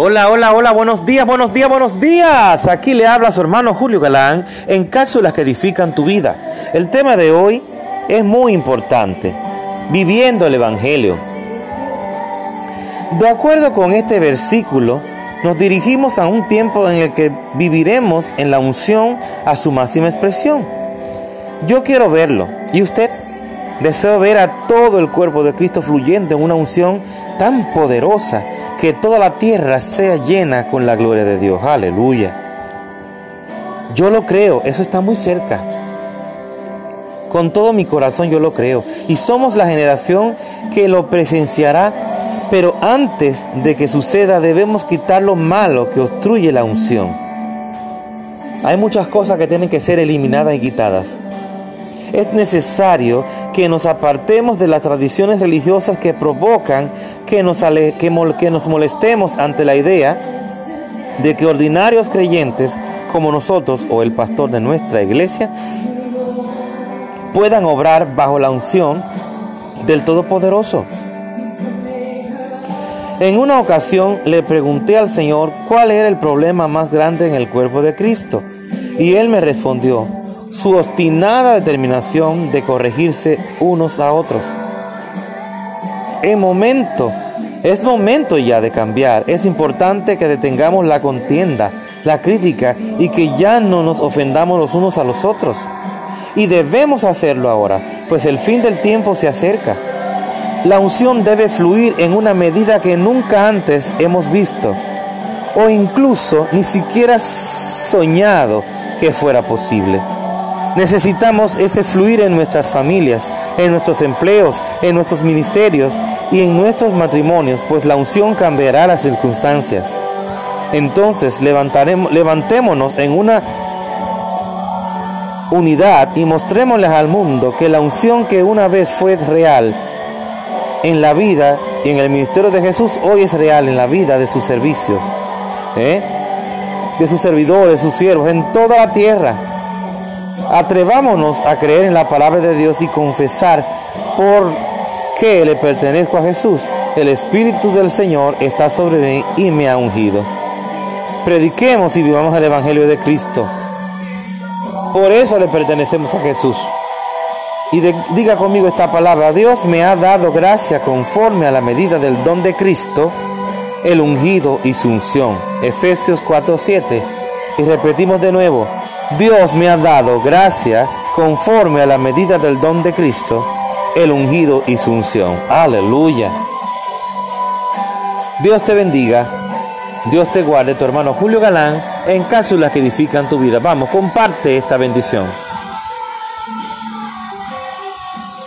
Hola, hola, hola, buenos días, buenos días, buenos días. Aquí le habla su hermano Julio Galán en cápsulas que edifican tu vida. El tema de hoy es muy importante, viviendo el Evangelio. De acuerdo con este versículo, nos dirigimos a un tiempo en el que viviremos en la unción a su máxima expresión. Yo quiero verlo. ¿Y usted? Deseo ver a todo el cuerpo de Cristo fluyendo en una unción tan poderosa que toda la tierra sea llena con la gloria de Dios. Aleluya. Yo lo creo, eso está muy cerca. Con todo mi corazón yo lo creo. Y somos la generación que lo presenciará. Pero antes de que suceda debemos quitar lo malo que obstruye la unción. Hay muchas cosas que tienen que ser eliminadas y quitadas. Es necesario que nos apartemos de las tradiciones religiosas que provocan que nos, que nos molestemos ante la idea de que ordinarios creyentes como nosotros o el pastor de nuestra iglesia puedan obrar bajo la unción del Todopoderoso. En una ocasión le pregunté al Señor cuál era el problema más grande en el cuerpo de Cristo y Él me respondió, su obstinada determinación de corregirse unos a otros. En momento, es momento ya de cambiar. Es importante que detengamos la contienda, la crítica y que ya no nos ofendamos los unos a los otros. Y debemos hacerlo ahora, pues el fin del tiempo se acerca. La unción debe fluir en una medida que nunca antes hemos visto, o incluso ni siquiera soñado que fuera posible. Necesitamos ese fluir en nuestras familias, en nuestros empleos, en nuestros ministerios y en nuestros matrimonios, pues la unción cambiará las circunstancias. Entonces levantémonos en una unidad y mostrémosles al mundo que la unción que una vez fue real en la vida y en el ministerio de Jesús hoy es real en la vida de sus servicios, ¿eh? de sus servidores, sus siervos, en toda la tierra. Atrevámonos a creer en la palabra de Dios y confesar por qué le pertenezco a Jesús. El Espíritu del Señor está sobre mí y me ha ungido. Prediquemos y vivamos el Evangelio de Cristo. Por eso le pertenecemos a Jesús. Y diga conmigo esta palabra, Dios me ha dado gracia conforme a la medida del don de Cristo, el ungido y su unción. Efesios 4:7. Y repetimos de nuevo, Dios me ha dado gracia conforme a la medida del don de Cristo, el ungido y su unción. Aleluya. Dios te bendiga. Dios te guarde, tu hermano Julio Galán, en cápsulas que edifican tu vida. Vamos, comparte esta bendición.